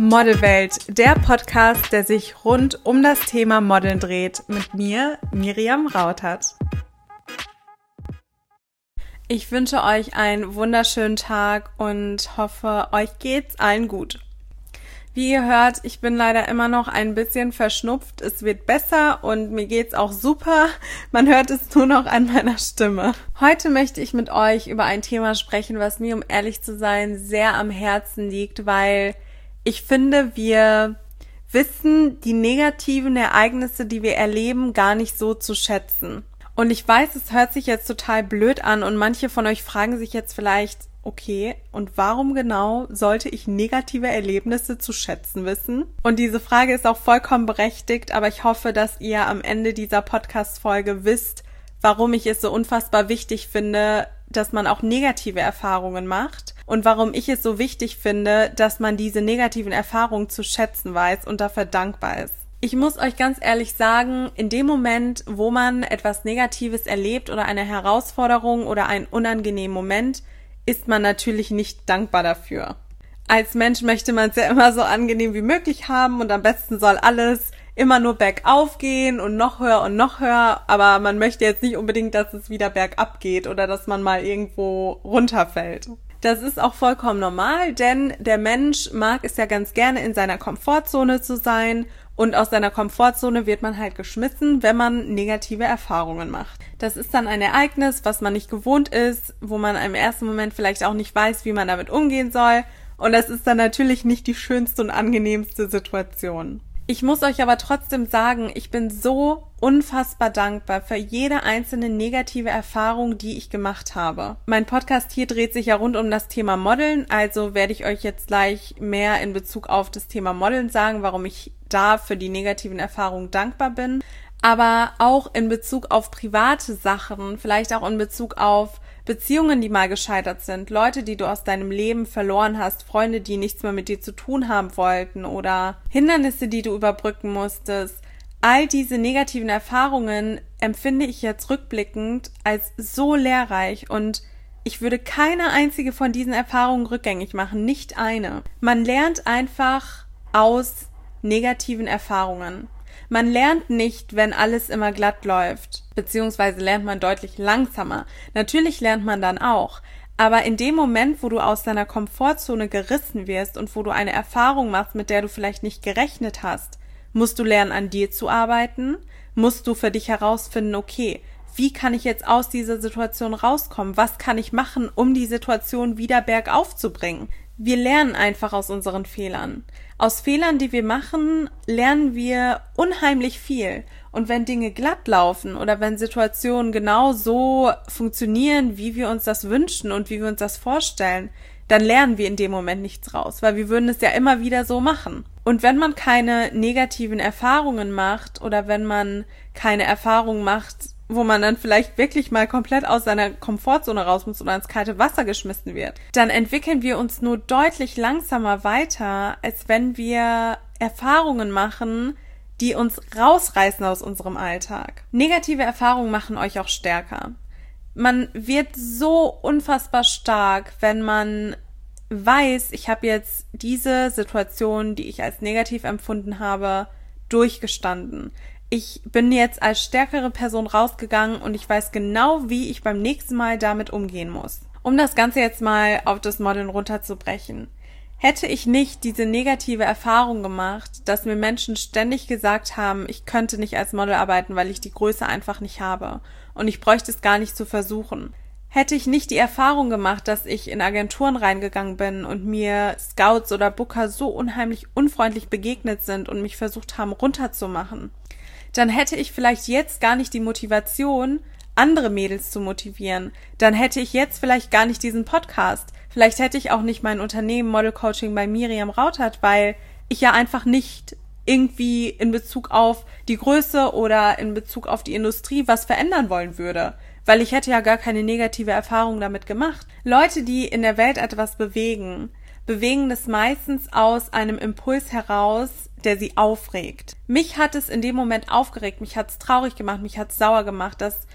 Modelwelt, der Podcast, der sich rund um das Thema Modeln dreht, mit mir, Miriam Rautert. Ich wünsche euch einen wunderschönen Tag und hoffe, euch geht's allen gut. Wie ihr hört, ich bin leider immer noch ein bisschen verschnupft. Es wird besser und mir geht's auch super. Man hört es nur noch an meiner Stimme. Heute möchte ich mit euch über ein Thema sprechen, was mir, um ehrlich zu sein, sehr am Herzen liegt, weil ich finde, wir wissen die negativen Ereignisse, die wir erleben, gar nicht so zu schätzen. Und ich weiß, es hört sich jetzt total blöd an und manche von euch fragen sich jetzt vielleicht, okay, und warum genau sollte ich negative Erlebnisse zu schätzen wissen? Und diese Frage ist auch vollkommen berechtigt, aber ich hoffe, dass ihr am Ende dieser Podcast-Folge wisst, warum ich es so unfassbar wichtig finde, dass man auch negative Erfahrungen macht und warum ich es so wichtig finde, dass man diese negativen Erfahrungen zu schätzen weiß und dafür dankbar ist. Ich muss euch ganz ehrlich sagen, in dem Moment, wo man etwas Negatives erlebt oder eine Herausforderung oder einen unangenehmen Moment, ist man natürlich nicht dankbar dafür. Als Mensch möchte man es ja immer so angenehm wie möglich haben und am besten soll alles immer nur bergauf gehen und noch höher und noch höher, aber man möchte jetzt nicht unbedingt, dass es wieder bergab geht oder dass man mal irgendwo runterfällt. Das ist auch vollkommen normal, denn der Mensch mag es ja ganz gerne in seiner Komfortzone zu sein und aus seiner Komfortzone wird man halt geschmissen, wenn man negative Erfahrungen macht. Das ist dann ein Ereignis, was man nicht gewohnt ist, wo man im ersten Moment vielleicht auch nicht weiß, wie man damit umgehen soll. Und das ist dann natürlich nicht die schönste und angenehmste Situation. Ich muss euch aber trotzdem sagen, ich bin so unfassbar dankbar für jede einzelne negative Erfahrung, die ich gemacht habe. Mein Podcast hier dreht sich ja rund um das Thema Modeln, also werde ich euch jetzt gleich mehr in Bezug auf das Thema Modeln sagen, warum ich da für die negativen Erfahrungen dankbar bin, aber auch in Bezug auf private Sachen, vielleicht auch in Bezug auf Beziehungen, die mal gescheitert sind, Leute, die du aus deinem Leben verloren hast, Freunde, die nichts mehr mit dir zu tun haben wollten oder Hindernisse, die du überbrücken musstest. All diese negativen Erfahrungen empfinde ich jetzt rückblickend als so lehrreich und ich würde keine einzige von diesen Erfahrungen rückgängig machen, nicht eine. Man lernt einfach aus negativen Erfahrungen. Man lernt nicht, wenn alles immer glatt läuft, beziehungsweise lernt man deutlich langsamer. Natürlich lernt man dann auch. Aber in dem Moment, wo du aus deiner Komfortzone gerissen wirst und wo du eine Erfahrung machst, mit der du vielleicht nicht gerechnet hast, musst du lernen, an dir zu arbeiten, musst du für dich herausfinden, okay, wie kann ich jetzt aus dieser Situation rauskommen? Was kann ich machen, um die Situation wieder bergauf zu bringen? Wir lernen einfach aus unseren Fehlern. Aus Fehlern, die wir machen, lernen wir unheimlich viel. Und wenn Dinge glatt laufen oder wenn Situationen genau so funktionieren, wie wir uns das wünschen und wie wir uns das vorstellen, dann lernen wir in dem Moment nichts raus, weil wir würden es ja immer wieder so machen. Und wenn man keine negativen Erfahrungen macht oder wenn man keine Erfahrungen macht, wo man dann vielleicht wirklich mal komplett aus seiner Komfortzone raus muss oder ins kalte Wasser geschmissen wird, dann entwickeln wir uns nur deutlich langsamer weiter, als wenn wir Erfahrungen machen, die uns rausreißen aus unserem Alltag. Negative Erfahrungen machen euch auch stärker. Man wird so unfassbar stark, wenn man weiß, ich habe jetzt diese Situation, die ich als negativ empfunden habe, durchgestanden ich bin jetzt als stärkere Person rausgegangen und ich weiß genau, wie ich beim nächsten Mal damit umgehen muss. Um das Ganze jetzt mal auf das Modeln runterzubrechen. Hätte ich nicht diese negative Erfahrung gemacht, dass mir Menschen ständig gesagt haben, ich könnte nicht als Model arbeiten, weil ich die Größe einfach nicht habe und ich bräuchte es gar nicht zu versuchen. Hätte ich nicht die Erfahrung gemacht, dass ich in Agenturen reingegangen bin und mir Scouts oder Booker so unheimlich unfreundlich begegnet sind und mich versucht haben runterzumachen, dann hätte ich vielleicht jetzt gar nicht die Motivation, andere Mädels zu motivieren. Dann hätte ich jetzt vielleicht gar nicht diesen Podcast. Vielleicht hätte ich auch nicht mein Unternehmen Model Coaching bei Miriam Rautert, weil ich ja einfach nicht irgendwie in Bezug auf die Größe oder in Bezug auf die Industrie was verändern wollen würde. Weil ich hätte ja gar keine negative Erfahrung damit gemacht. Leute, die in der Welt etwas bewegen, bewegen das meistens aus einem Impuls heraus, der sie aufregt. Mich hat es in dem Moment aufgeregt, mich hat es traurig gemacht, mich hat es sauer gemacht, dass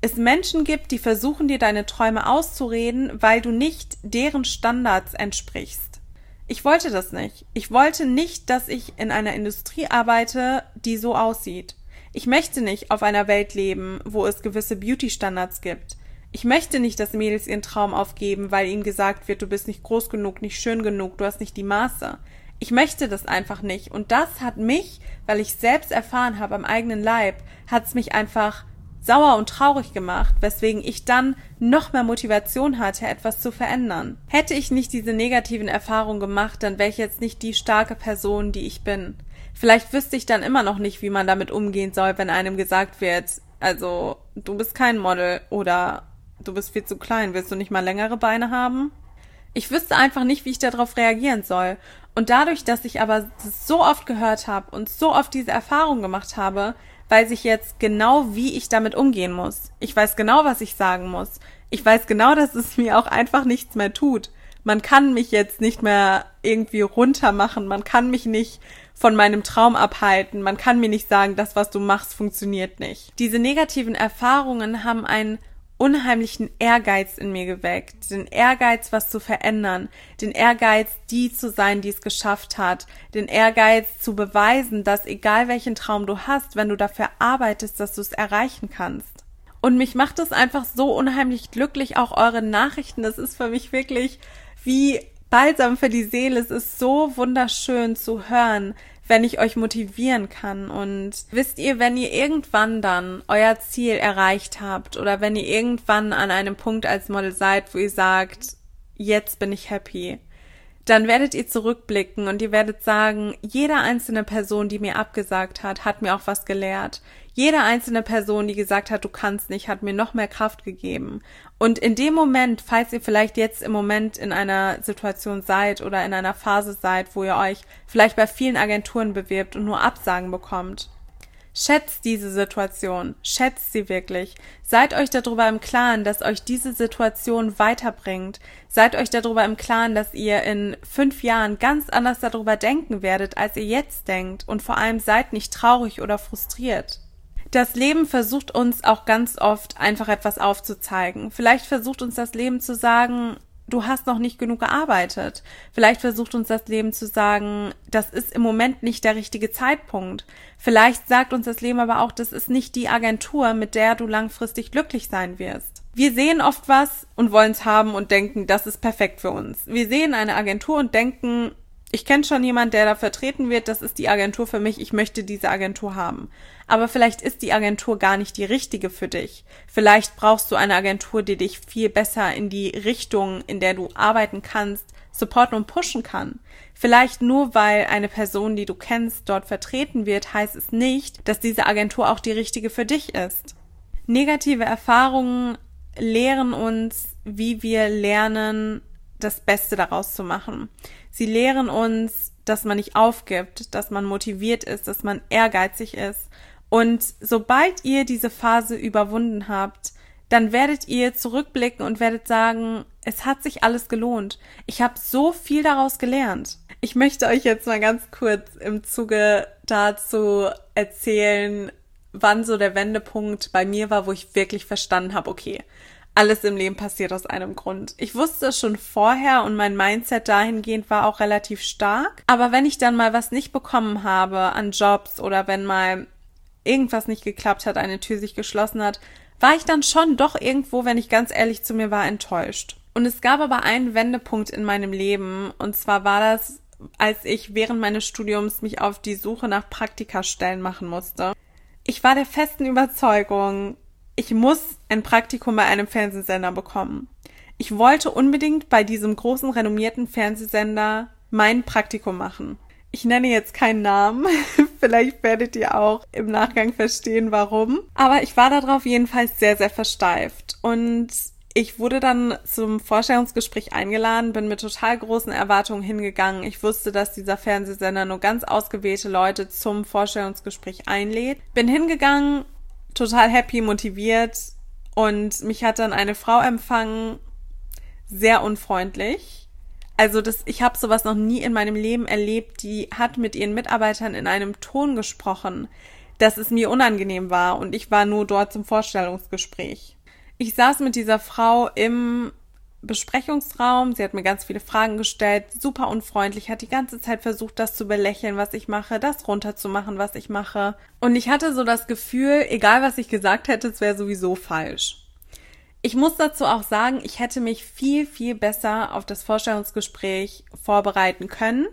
es Menschen gibt, die versuchen dir deine Träume auszureden, weil du nicht deren Standards entsprichst. Ich wollte das nicht. Ich wollte nicht, dass ich in einer Industrie arbeite, die so aussieht. Ich möchte nicht auf einer Welt leben, wo es gewisse Beauty-Standards gibt. Ich möchte nicht, dass Mädels ihren Traum aufgeben, weil ihnen gesagt wird, du bist nicht groß genug, nicht schön genug, du hast nicht die Maße. Ich möchte das einfach nicht. Und das hat mich, weil ich selbst erfahren habe am eigenen Leib, hat es mich einfach sauer und traurig gemacht, weswegen ich dann noch mehr Motivation hatte, etwas zu verändern. Hätte ich nicht diese negativen Erfahrungen gemacht, dann wäre ich jetzt nicht die starke Person, die ich bin. Vielleicht wüsste ich dann immer noch nicht, wie man damit umgehen soll, wenn einem gesagt wird, also du bist kein Model oder du bist viel zu klein, willst du nicht mal längere Beine haben? Ich wüsste einfach nicht, wie ich darauf reagieren soll. Und dadurch, dass ich aber so oft gehört habe und so oft diese Erfahrung gemacht habe, weiß ich jetzt genau, wie ich damit umgehen muss. Ich weiß genau, was ich sagen muss. Ich weiß genau, dass es mir auch einfach nichts mehr tut. Man kann mich jetzt nicht mehr irgendwie runtermachen. Man kann mich nicht von meinem Traum abhalten. Man kann mir nicht sagen, das, was du machst, funktioniert nicht. Diese negativen Erfahrungen haben einen unheimlichen Ehrgeiz in mir geweckt. Den Ehrgeiz, was zu verändern. Den Ehrgeiz, die zu sein, die es geschafft hat. Den Ehrgeiz zu beweisen, dass egal welchen Traum du hast, wenn du dafür arbeitest, dass du es erreichen kannst. Und mich macht es einfach so unheimlich glücklich, auch eure Nachrichten. Das ist für mich wirklich wie Balsam für die Seele. Es ist so wunderschön zu hören, wenn ich euch motivieren kann. Und wisst ihr, wenn ihr irgendwann dann euer Ziel erreicht habt oder wenn ihr irgendwann an einem Punkt als Model seid, wo ihr sagt, jetzt bin ich happy, dann werdet ihr zurückblicken und ihr werdet sagen, jede einzelne Person, die mir abgesagt hat, hat mir auch was gelehrt. Jede einzelne Person, die gesagt hat, du kannst nicht, hat mir noch mehr Kraft gegeben. Und in dem Moment, falls ihr vielleicht jetzt im Moment in einer Situation seid oder in einer Phase seid, wo ihr euch vielleicht bei vielen Agenturen bewirbt und nur Absagen bekommt, Schätzt diese Situation, schätzt sie wirklich. Seid euch darüber im Klaren, dass euch diese Situation weiterbringt. Seid euch darüber im Klaren, dass ihr in fünf Jahren ganz anders darüber denken werdet, als ihr jetzt denkt. Und vor allem seid nicht traurig oder frustriert. Das Leben versucht uns auch ganz oft einfach etwas aufzuzeigen. Vielleicht versucht uns das Leben zu sagen, du hast noch nicht genug gearbeitet. Vielleicht versucht uns das Leben zu sagen, das ist im Moment nicht der richtige Zeitpunkt. Vielleicht sagt uns das Leben aber auch, das ist nicht die Agentur, mit der du langfristig glücklich sein wirst. Wir sehen oft was und wollen es haben und denken, das ist perfekt für uns. Wir sehen eine Agentur und denken, ich kenne schon jemand, der da vertreten wird, das ist die Agentur für mich, ich möchte diese Agentur haben. Aber vielleicht ist die Agentur gar nicht die richtige für dich. Vielleicht brauchst du eine Agentur, die dich viel besser in die Richtung, in der du arbeiten kannst, supporten und pushen kann. Vielleicht nur weil eine Person, die du kennst, dort vertreten wird, heißt es nicht, dass diese Agentur auch die richtige für dich ist. Negative Erfahrungen lehren uns, wie wir lernen, das Beste daraus zu machen. Sie lehren uns, dass man nicht aufgibt, dass man motiviert ist, dass man ehrgeizig ist. Und sobald ihr diese Phase überwunden habt, dann werdet ihr zurückblicken und werdet sagen, es hat sich alles gelohnt. Ich habe so viel daraus gelernt. Ich möchte euch jetzt mal ganz kurz im Zuge dazu erzählen, wann so der Wendepunkt bei mir war, wo ich wirklich verstanden habe, okay, alles im Leben passiert aus einem Grund. Ich wusste es schon vorher und mein Mindset dahingehend war auch relativ stark. Aber wenn ich dann mal was nicht bekommen habe an Jobs oder wenn mal irgendwas nicht geklappt hat, eine Tür sich geschlossen hat, war ich dann schon doch irgendwo, wenn ich ganz ehrlich zu mir war, enttäuscht. Und es gab aber einen Wendepunkt in meinem Leben und zwar war das, als ich während meines Studiums mich auf die Suche nach Praktikastellen machen musste. Ich war der festen Überzeugung, ich muss ein Praktikum bei einem Fernsehsender bekommen. Ich wollte unbedingt bei diesem großen renommierten Fernsehsender mein Praktikum machen. Ich nenne jetzt keinen Namen, vielleicht werdet ihr auch im Nachgang verstehen, warum. Aber ich war darauf jedenfalls sehr, sehr versteift. Und ich wurde dann zum Vorstellungsgespräch eingeladen, bin mit total großen Erwartungen hingegangen. Ich wusste, dass dieser Fernsehsender nur ganz ausgewählte Leute zum Vorstellungsgespräch einlädt. Bin hingegangen, total happy, motiviert und mich hat dann eine Frau empfangen, sehr unfreundlich. Also das, ich habe sowas noch nie in meinem Leben erlebt. Die hat mit ihren Mitarbeitern in einem Ton gesprochen, dass es mir unangenehm war und ich war nur dort zum Vorstellungsgespräch. Ich saß mit dieser Frau im Besprechungsraum. Sie hat mir ganz viele Fragen gestellt, super unfreundlich, hat die ganze Zeit versucht, das zu belächeln, was ich mache, das runterzumachen, was ich mache. Und ich hatte so das Gefühl, egal was ich gesagt hätte, es wäre sowieso falsch. Ich muss dazu auch sagen, ich hätte mich viel, viel besser auf das Vorstellungsgespräch vorbereiten können,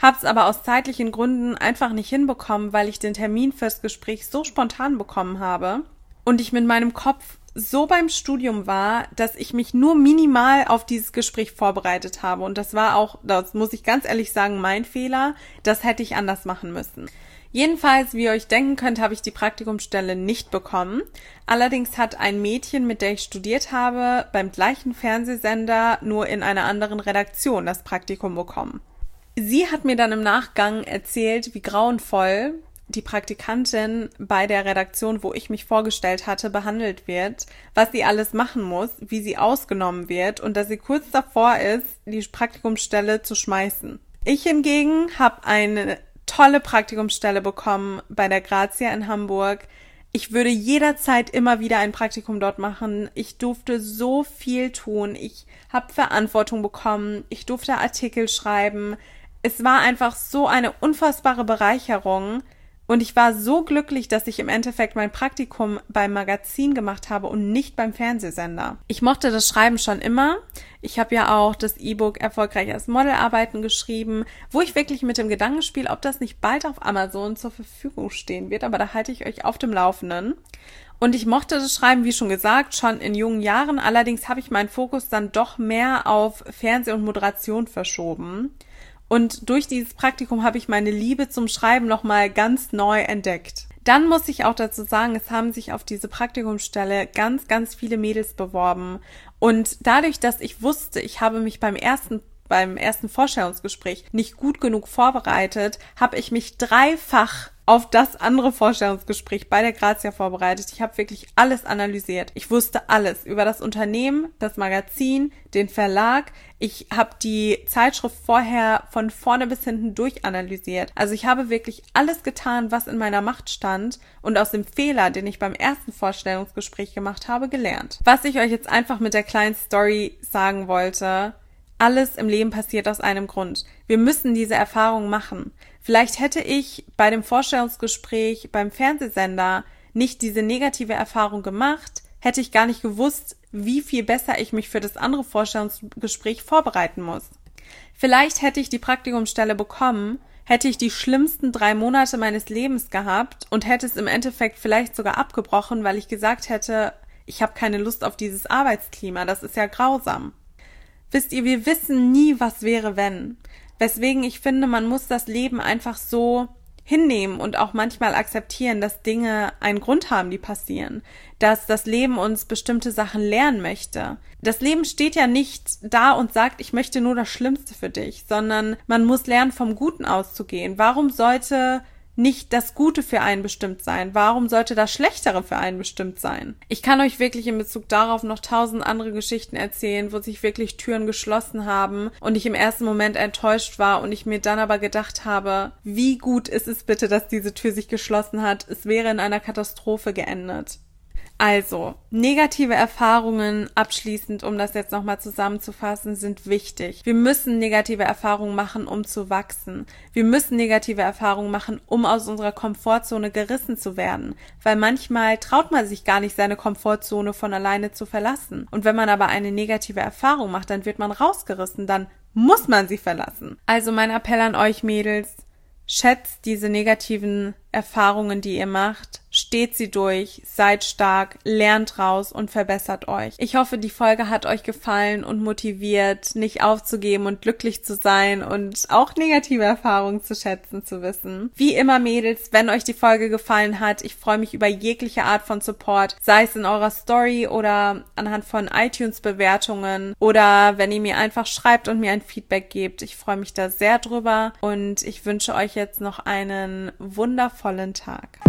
habe es aber aus zeitlichen Gründen einfach nicht hinbekommen, weil ich den Termin fürs Gespräch so spontan bekommen habe und ich mit meinem Kopf so beim Studium war, dass ich mich nur minimal auf dieses Gespräch vorbereitet habe. Und das war auch, das muss ich ganz ehrlich sagen, mein Fehler. Das hätte ich anders machen müssen. Jedenfalls, wie ihr euch denken könnt, habe ich die Praktikumsstelle nicht bekommen. Allerdings hat ein Mädchen, mit der ich studiert habe, beim gleichen Fernsehsender nur in einer anderen Redaktion das Praktikum bekommen. Sie hat mir dann im Nachgang erzählt, wie grauenvoll die Praktikantin bei der Redaktion, wo ich mich vorgestellt hatte, behandelt wird, was sie alles machen muss, wie sie ausgenommen wird und dass sie kurz davor ist, die Praktikumsstelle zu schmeißen. Ich hingegen habe eine tolle Praktikumsstelle bekommen bei der Grazia in Hamburg. Ich würde jederzeit immer wieder ein Praktikum dort machen. Ich durfte so viel tun. Ich habe Verantwortung bekommen. Ich durfte Artikel schreiben. Es war einfach so eine unfassbare Bereicherung. Und ich war so glücklich, dass ich im Endeffekt mein Praktikum beim Magazin gemacht habe und nicht beim Fernsehsender. Ich mochte das Schreiben schon immer. Ich habe ja auch das E-Book Erfolgreich als Modelarbeiten geschrieben, wo ich wirklich mit dem Gedanken spiele, ob das nicht bald auf Amazon zur Verfügung stehen wird. Aber da halte ich euch auf dem Laufenden. Und ich mochte das Schreiben, wie schon gesagt, schon in jungen Jahren. Allerdings habe ich meinen Fokus dann doch mehr auf Fernseh- und Moderation verschoben. Und durch dieses Praktikum habe ich meine Liebe zum Schreiben nochmal ganz neu entdeckt. Dann muss ich auch dazu sagen, es haben sich auf diese Praktikumsstelle ganz, ganz viele Mädels beworben. Und dadurch, dass ich wusste, ich habe mich beim ersten beim ersten Vorstellungsgespräch nicht gut genug vorbereitet, habe ich mich dreifach auf das andere Vorstellungsgespräch bei der Grazia vorbereitet. Ich habe wirklich alles analysiert. Ich wusste alles über das Unternehmen, das Magazin, den Verlag. Ich habe die Zeitschrift vorher von vorne bis hinten durchanalysiert. Also ich habe wirklich alles getan, was in meiner Macht stand und aus dem Fehler, den ich beim ersten Vorstellungsgespräch gemacht habe, gelernt. Was ich euch jetzt einfach mit der kleinen Story sagen wollte, alles im Leben passiert aus einem Grund. Wir müssen diese Erfahrung machen. Vielleicht hätte ich bei dem Vorstellungsgespräch beim Fernsehsender nicht diese negative Erfahrung gemacht, hätte ich gar nicht gewusst, wie viel besser ich mich für das andere Vorstellungsgespräch vorbereiten muss. Vielleicht hätte ich die Praktikumsstelle bekommen, hätte ich die schlimmsten drei Monate meines Lebens gehabt und hätte es im Endeffekt vielleicht sogar abgebrochen, weil ich gesagt hätte, ich habe keine Lust auf dieses Arbeitsklima, das ist ja grausam. Wisst ihr, wir wissen nie, was wäre, wenn. Weswegen ich finde, man muss das Leben einfach so hinnehmen und auch manchmal akzeptieren, dass Dinge einen Grund haben, die passieren, dass das Leben uns bestimmte Sachen lernen möchte. Das Leben steht ja nicht da und sagt, ich möchte nur das Schlimmste für dich, sondern man muss lernen, vom Guten auszugehen. Warum sollte nicht das Gute für einen bestimmt sein? Warum sollte das Schlechtere für einen bestimmt sein? Ich kann euch wirklich in Bezug darauf noch tausend andere Geschichten erzählen, wo sich wirklich Türen geschlossen haben und ich im ersten Moment enttäuscht war und ich mir dann aber gedacht habe, wie gut ist es bitte, dass diese Tür sich geschlossen hat? Es wäre in einer Katastrophe geendet. Also, negative Erfahrungen abschließend, um das jetzt nochmal zusammenzufassen, sind wichtig. Wir müssen negative Erfahrungen machen, um zu wachsen. Wir müssen negative Erfahrungen machen, um aus unserer Komfortzone gerissen zu werden. Weil manchmal traut man sich gar nicht, seine Komfortzone von alleine zu verlassen. Und wenn man aber eine negative Erfahrung macht, dann wird man rausgerissen, dann muss man sie verlassen. Also mein Appell an euch Mädels, schätzt diese negativen Erfahrungen, die ihr macht, steht sie durch, seid stark, lernt raus und verbessert euch. Ich hoffe, die Folge hat euch gefallen und motiviert, nicht aufzugeben und glücklich zu sein und auch negative Erfahrungen zu schätzen zu wissen. Wie immer, Mädels, wenn euch die Folge gefallen hat, ich freue mich über jegliche Art von Support, sei es in eurer Story oder anhand von iTunes-Bewertungen oder wenn ihr mir einfach schreibt und mir ein Feedback gebt. Ich freue mich da sehr drüber und ich wünsche euch jetzt noch einen wundervollen Tag.